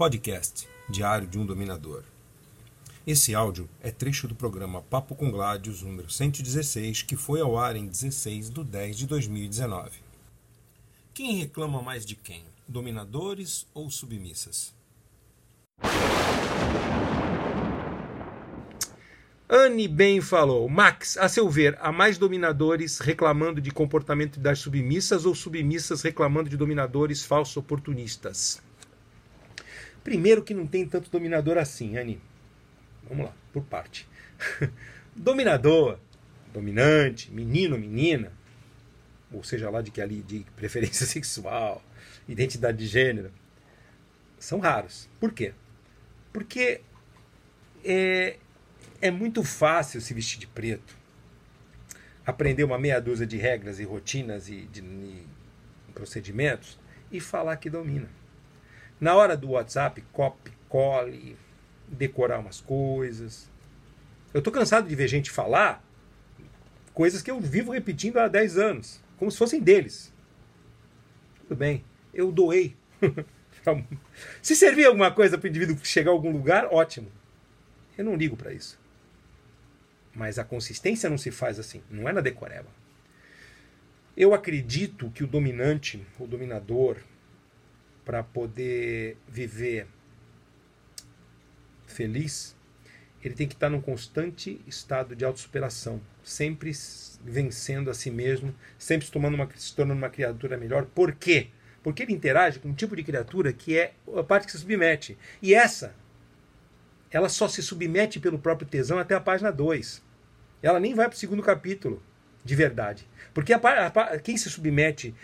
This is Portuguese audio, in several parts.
Podcast Diário de um Dominador. Esse áudio é trecho do programa Papo com Gládios, número 116, que foi ao ar em 16 de 10 de 2019. Quem reclama mais de quem? Dominadores ou submissas? Anne bem falou. Max, a seu ver, há mais dominadores reclamando de comportamento das submissas ou submissas reclamando de dominadores falsos oportunistas? Primeiro que não tem tanto dominador assim, Anne. Vamos lá, por parte. Dominador, dominante, menino, menina, ou seja lá de que ali de preferência sexual, identidade de gênero, são raros. Por quê? Porque é, é muito fácil se vestir de preto, aprender uma meia dúzia de regras e rotinas e de, de procedimentos e falar que domina. Na hora do WhatsApp, copy, cole, decorar umas coisas. Eu tô cansado de ver gente falar coisas que eu vivo repetindo há 10 anos, como se fossem deles. Tudo bem, eu doei. se servir alguma coisa para o indivíduo chegar a algum lugar, ótimo. Eu não ligo para isso. Mas a consistência não se faz assim, não é na decoreba. Eu acredito que o dominante, o dominador, para poder viver feliz, ele tem que estar num constante estado de autossuperação, sempre vencendo a si mesmo, sempre se, tomando uma, se tornando uma criatura melhor. Por quê? Porque ele interage com um tipo de criatura que é a parte que se submete. E essa, ela só se submete pelo próprio tesão até a página 2. Ela nem vai para o segundo capítulo, de verdade. Porque a, a, quem se submete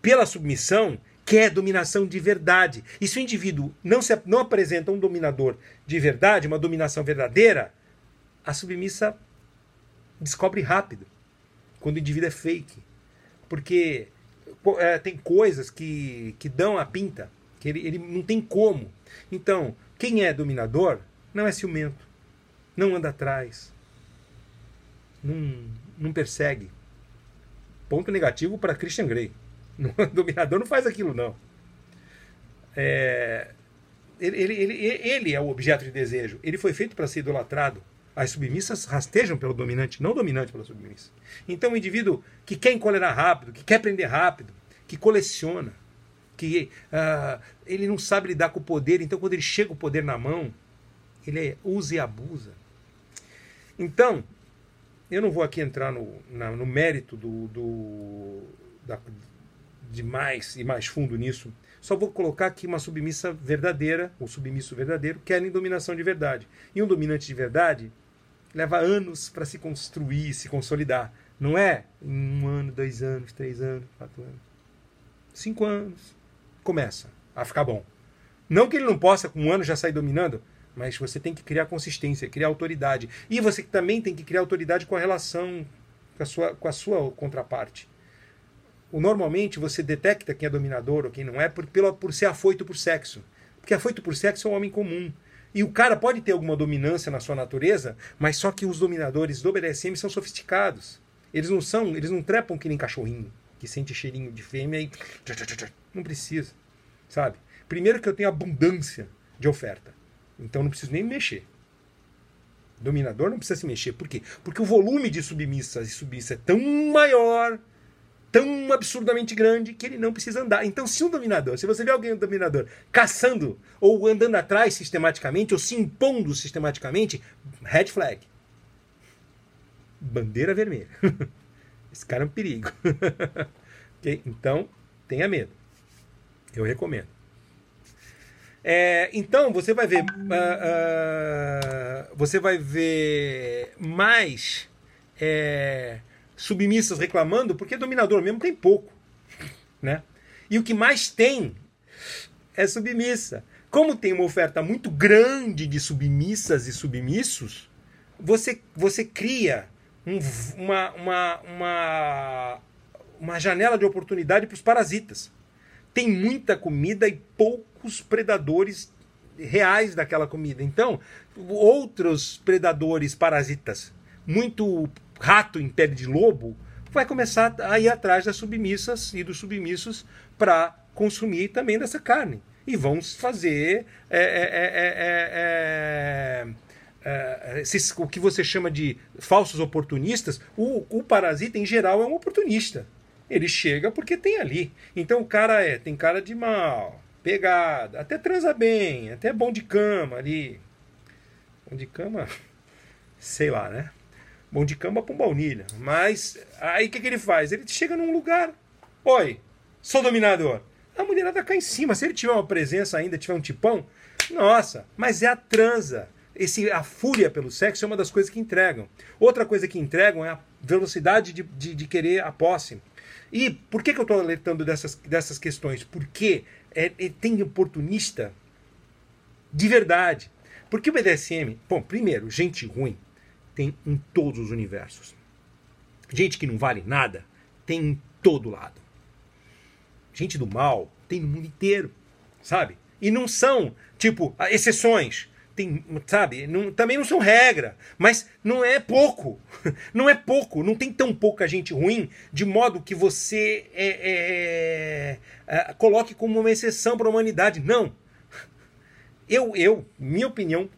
pela submissão quer dominação de verdade. E se o indivíduo não, se, não apresenta um dominador de verdade, uma dominação verdadeira, a submissa descobre rápido quando o indivíduo é fake. Porque é, tem coisas que, que dão a pinta, que ele, ele não tem como. Então, quem é dominador não é ciumento, não anda atrás, não, não persegue. Ponto negativo para Christian Grey. O dominador não faz aquilo, não. É, ele, ele, ele, ele é o objeto de desejo. Ele foi feito para ser idolatrado. As submissas rastejam pelo dominante, não dominante pela submissa. Então, o indivíduo que quer encolerar rápido, que quer aprender rápido, que coleciona, que uh, ele não sabe lidar com o poder, então, quando ele chega o poder na mão, ele usa e abusa. Então, eu não vou aqui entrar no, na, no mérito do, do da, de mais e mais fundo nisso. Só vou colocar aqui uma submissa verdadeira, ou submisso verdadeiro, querem dominação de verdade. E um dominante de verdade leva anos para se construir, se consolidar. Não é um ano, dois anos, três anos, quatro anos. Cinco anos. Começa a ficar bom. Não que ele não possa, com um ano, já sair dominando, mas você tem que criar consistência, criar autoridade. E você também tem que criar autoridade com a relação com a sua, com a sua contraparte normalmente você detecta quem é dominador ou quem não é por, pela, por ser afoito por sexo. Porque afoito por sexo é um homem comum. E o cara pode ter alguma dominância na sua natureza, mas só que os dominadores do BDSM são sofisticados. Eles não são, eles não trepam que nem cachorrinho, que sente cheirinho de fêmea e. Não precisa. Sabe? Primeiro que eu tenho abundância de oferta. Então não preciso nem mexer. Dominador não precisa se mexer. Por quê? Porque o volume de submissas e submissa é tão maior tão absurdamente grande que ele não precisa andar. Então, se um dominador, se você vê alguém um dominador caçando ou andando atrás sistematicamente ou se impondo sistematicamente, red flag. Bandeira vermelha. Esse cara é um perigo. okay? Então, tenha medo. Eu recomendo. É, então você vai ver, uh, uh, você vai ver mais é, submissas reclamando, porque dominador mesmo tem pouco. Né? E o que mais tem é submissa. Como tem uma oferta muito grande de submissas e submissos, você, você cria um, uma, uma, uma, uma janela de oportunidade para os parasitas. Tem muita comida e poucos predadores reais daquela comida. Então, outros predadores parasitas muito rato em pele de lobo, vai começar a ir atrás das submissas e dos submissos para consumir também dessa carne. e vão fazer é, é, é, esses, o que você chama de falsos oportunistas. O, o parasita, em geral, é um oportunista. Ele chega porque tem ali. Então o cara é, tem cara de mal, pegada, até transa bem, até bom de cama ali. Bom de cama, sei lá, né? Bom de cama com baunilha. Mas aí o que, que ele faz? Ele chega num lugar. Oi, sou dominador. A mulherada cai em cima. Se ele tiver uma presença ainda, tiver um tipão, nossa, mas é a transa. Esse, a fúria pelo sexo é uma das coisas que entregam. Outra coisa que entregam é a velocidade de, de, de querer a posse. E por que, que eu estou alertando dessas, dessas questões? Porque é, é, tem oportunista de verdade. Porque o BDSM, bom, primeiro, gente ruim tem em todos os universos. Gente que não vale nada tem em todo lado. Gente do mal tem no mundo inteiro, sabe? E não são, tipo, exceções tem, sabe, não, também não são regra, mas não é pouco, não é pouco, não tem tão pouca gente ruim de modo que você é, é, é, coloque como uma exceção para a humanidade. Não. Eu, eu, minha opinião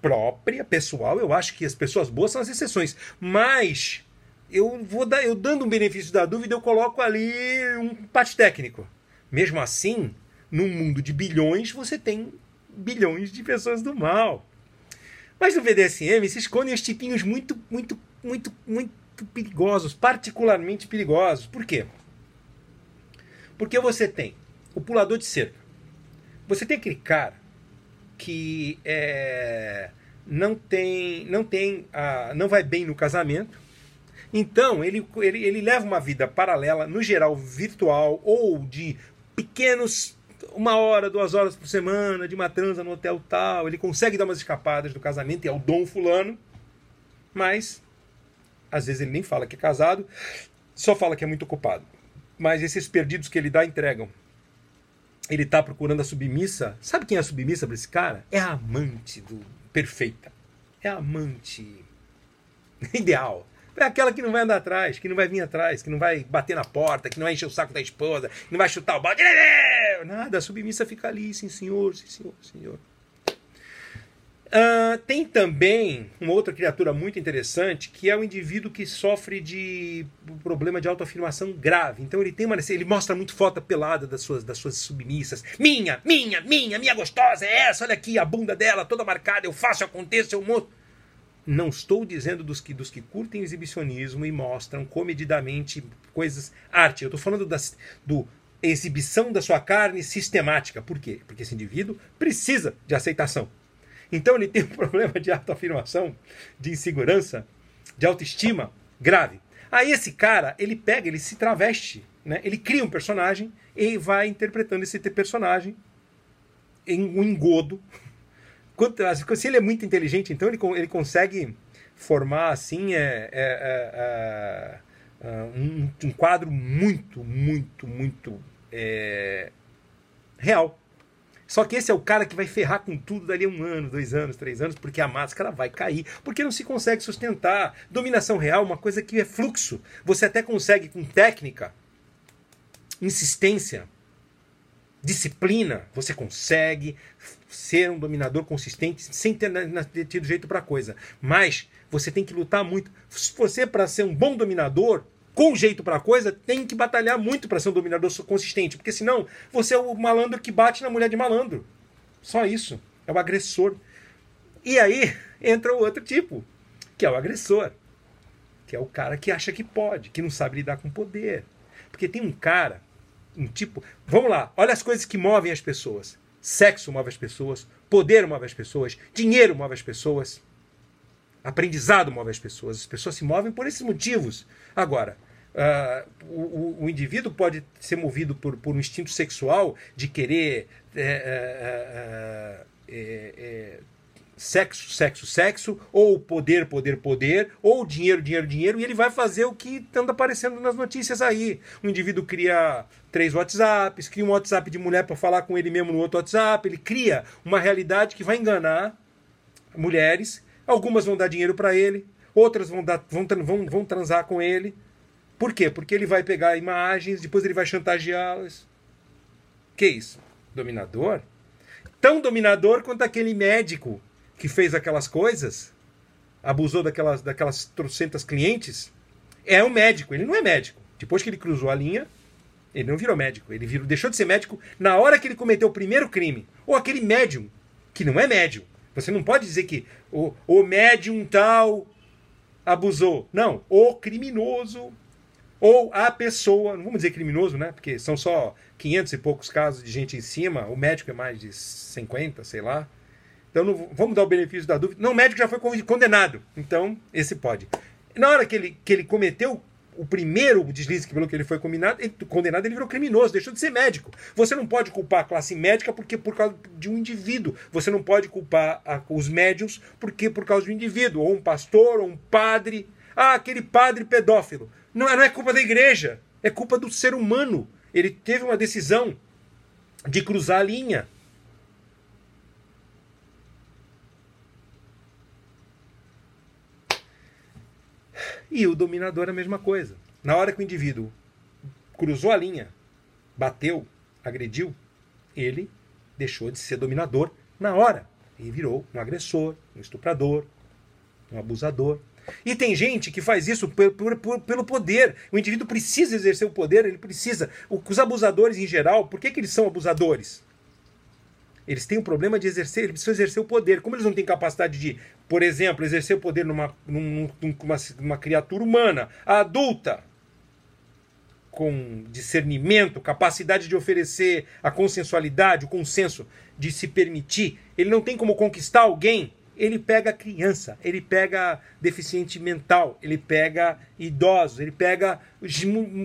própria, pessoal, eu acho que as pessoas boas são as exceções, mas eu vou dar, eu dando um benefício da dúvida, eu coloco ali um parte técnico. Mesmo assim, num mundo de bilhões, você tem bilhões de pessoas do mal. Mas no BDSM se escondem os tipinhos muito, muito, muito, muito perigosos, particularmente perigosos. Por quê? Porque você tem o pulador de cerca. Você tem aquele cara que é, não tem, não tem, a, não vai bem no casamento. Então ele, ele, ele leva uma vida paralela, no geral virtual ou de pequenos uma hora, duas horas por semana de uma transa no hotel tal. Ele consegue dar umas escapadas do casamento e é o dom fulano. Mas, às vezes ele nem fala que é casado, só fala que é muito ocupado. Mas esses perdidos que ele dá entregam. Ele está procurando a submissa. Sabe quem é a submissa para esse cara? É a amante do perfeita. É a amante ideal. É aquela que não vai andar atrás, que não vai vir atrás, que não vai bater na porta, que não vai encher o saco da esposa, que não vai chutar o balde. Nada, a submissa fica ali, sim senhor, sim senhor, senhor. Uh, tem também uma outra criatura muito interessante que é o indivíduo que sofre de um problema de autoafirmação grave. Então ele tem uma, ele mostra muito foto pelada das suas, das suas submissas. Minha, minha, minha, minha gostosa é essa, olha aqui a bunda dela toda marcada, eu faço, aconteça, eu mostro. Não estou dizendo dos que, dos que curtem exibicionismo e mostram comedidamente coisas. Arte. Eu estou falando das, do exibição da sua carne sistemática. Por quê? Porque esse indivíduo precisa de aceitação. Então ele tem um problema de autoafirmação, de insegurança, de autoestima grave. Aí esse cara, ele pega, ele se traveste, né? ele cria um personagem e vai interpretando esse personagem em um engodo Quanto, se ele é muito inteligente, então ele, ele consegue formar assim é, é, é, é, um, um, quadro muito, muito, muito é, real. Só que esse é o cara que vai ferrar com tudo dali a um ano, dois anos, três anos, porque a máscara vai cair, porque não se consegue sustentar. Dominação real é uma coisa que é fluxo. Você até consegue com técnica, insistência, disciplina, você consegue ser um dominador consistente sem ter, ter tido jeito para coisa. Mas você tem que lutar muito. Você, para ser um bom dominador, com jeito para coisa, tem que batalhar muito para ser um dominador consistente. Porque senão você é o malandro que bate na mulher de malandro. Só isso. É o agressor. E aí entra o outro tipo, que é o agressor. Que é o cara que acha que pode, que não sabe lidar com poder. Porque tem um cara um tipo. Vamos lá, olha as coisas que movem as pessoas. Sexo move as pessoas, poder move as pessoas, dinheiro move as pessoas, aprendizado move as pessoas. As pessoas se movem por esses motivos. Agora, uh, o, o, indivíduo pode ser movido por, por um instinto sexual de querer. É, é, é, sexo, sexo, sexo, ou poder, poder, poder, ou dinheiro, dinheiro, dinheiro, e ele vai fazer o que anda aparecendo nas notícias aí. O indivíduo cria três WhatsApps, cria um WhatsApp de mulher para falar com ele mesmo no outro WhatsApp, ele cria uma realidade que vai enganar mulheres. Algumas vão dar dinheiro para ele, outras vão, dar, vão, vão, vão transar com ele. Por quê? Porque ele vai pegar imagens, depois ele vai chantageá-las. Que isso? dominador, tão dominador quanto aquele médico que fez aquelas coisas, abusou daquelas, daquelas trocentas clientes, é um médico. Ele não é médico. Depois que ele cruzou a linha, ele não virou médico. Ele virou, deixou de ser médico na hora que ele cometeu o primeiro crime. Ou aquele médium, que não é médium. Você não pode dizer que o, o médium tal abusou. Não, o criminoso ou a pessoa, não vamos dizer criminoso, né? Porque são só 500 e poucos casos de gente em cima, o médico é mais de 50, sei lá. Então não, vamos dar o benefício da dúvida. Não, o médico já foi condenado, então esse pode. Na hora que ele, que ele cometeu o primeiro deslize pelo que ele foi condenado, ele, condenado, ele virou criminoso, deixou de ser médico. Você não pode culpar a classe médica porque por causa de um indivíduo. Você não pode culpar a, os médiums porque por causa de um indivíduo, ou um pastor, ou um padre. Ah, aquele padre pedófilo. Não, não é culpa da igreja, é culpa do ser humano. Ele teve uma decisão de cruzar a linha. E o dominador é a mesma coisa. Na hora que o indivíduo cruzou a linha, bateu, agrediu, ele deixou de ser dominador na hora e virou um agressor, um estuprador, um abusador. E tem gente que faz isso por, por, por, pelo poder. O indivíduo precisa exercer o poder, ele precisa. Os abusadores em geral, por que, que eles são abusadores? Eles têm um problema de exercer, eles precisam exercer o poder. Como eles não têm capacidade de, por exemplo, exercer o poder numa, numa, numa criatura humana, adulta, com discernimento, capacidade de oferecer a consensualidade, o consenso de se permitir, ele não tem como conquistar alguém. Ele pega criança, ele pega deficiente mental, ele pega idosos, ele pega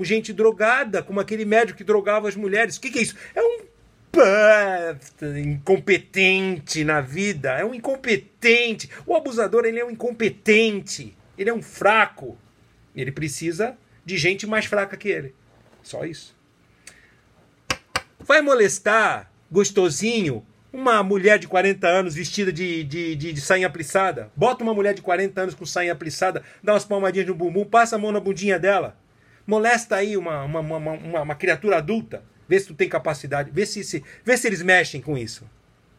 gente drogada, como aquele médico que drogava as mulheres. O que, que é isso? É um incompetente na vida, é um incompetente. O abusador ele é um incompetente, ele é um fraco. Ele precisa de gente mais fraca que ele. Só isso. Vai molestar gostosinho uma mulher de 40 anos vestida de, de, de, de sainha plissada. Bota uma mulher de 40 anos com sainha plissada, dá umas palmadinhas no bumbum, passa a mão na bundinha dela. Molesta aí uma, uma, uma, uma, uma criatura adulta Vê se tu tem capacidade. Vê se, se, vê se eles mexem com isso.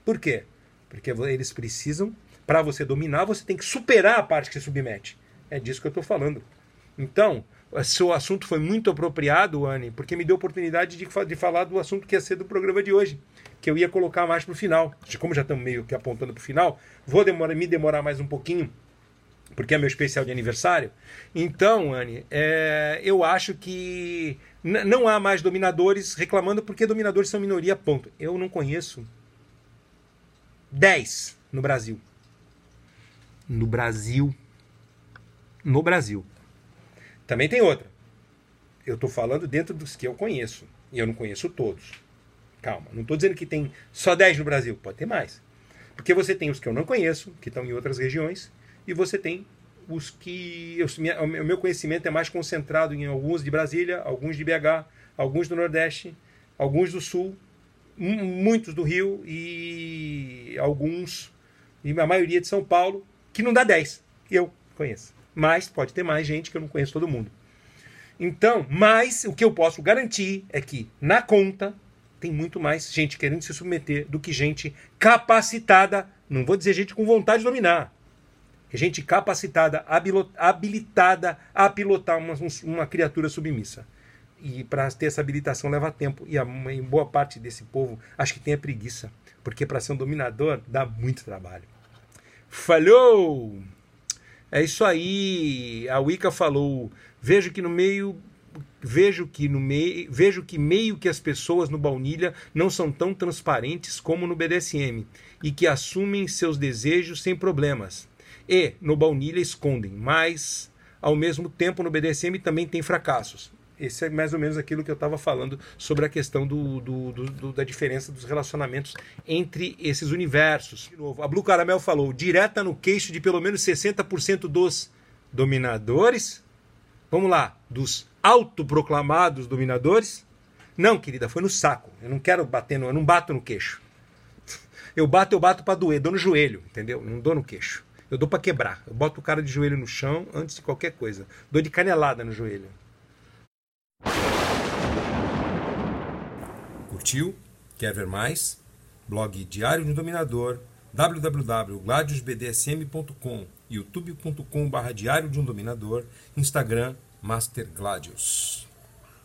Por quê? Porque eles precisam, para você dominar, você tem que superar a parte que se submete. É disso que eu estou falando. Então, seu assunto foi muito apropriado, Anne, porque me deu oportunidade de, de falar do assunto que ia ser do programa de hoje, que eu ia colocar mais para o final. Como já estamos meio que apontando para o final, vou demorar, me demorar mais um pouquinho porque é meu especial de aniversário. Então, Anne, é, eu acho que não há mais dominadores reclamando porque dominadores são minoria, ponto. Eu não conheço 10 no Brasil. No Brasil. No Brasil. Também tem outra. Eu estou falando dentro dos que eu conheço. E eu não conheço todos. Calma, não estou dizendo que tem só 10 no Brasil. Pode ter mais. Porque você tem os que eu não conheço, que estão em outras regiões, e você tem os que. O meu conhecimento é mais concentrado em alguns de Brasília, alguns de BH, alguns do Nordeste, alguns do Sul, muitos do Rio e alguns, e a maioria de São Paulo, que não dá 10. Eu conheço. Mas pode ter mais gente que eu não conheço todo mundo. Então, mas o que eu posso garantir é que na conta tem muito mais gente querendo se submeter do que gente capacitada, não vou dizer gente com vontade de dominar, gente capacitada, habilitada a pilotar uma, uma criatura submissa. E para ter essa habilitação leva tempo. E a boa parte desse povo acho que tem a preguiça. Porque para ser um dominador dá muito trabalho. Falou! É isso aí. A Wicca falou. Vejo que no meio vejo que no meio vejo que meio que as pessoas no baunilha não são tão transparentes como no BDSM e que assumem seus desejos sem problemas e no baunilha escondem, mas ao mesmo tempo no BDSM também tem fracassos. Esse é mais ou menos aquilo que eu estava falando sobre a questão do, do, do, da diferença dos relacionamentos entre esses universos. De novo, a Blue Caramel falou direta no queixo de pelo menos 60% dos dominadores. Vamos lá, dos autoproclamados dominadores. Não, querida, foi no saco. Eu não quero bater no, eu não bato no queixo. Eu bato, eu bato para doer, dou no joelho, entendeu? Não dou no queixo. Eu dou para quebrar. Eu boto o cara de joelho no chão antes de qualquer coisa. Dou de canelada no joelho. Curtiu? Quer ver mais? Blog Diário do Dominador, www.gladiusbdsm.com, youtube.com/diário de um dominador, Instagram Master Gladius.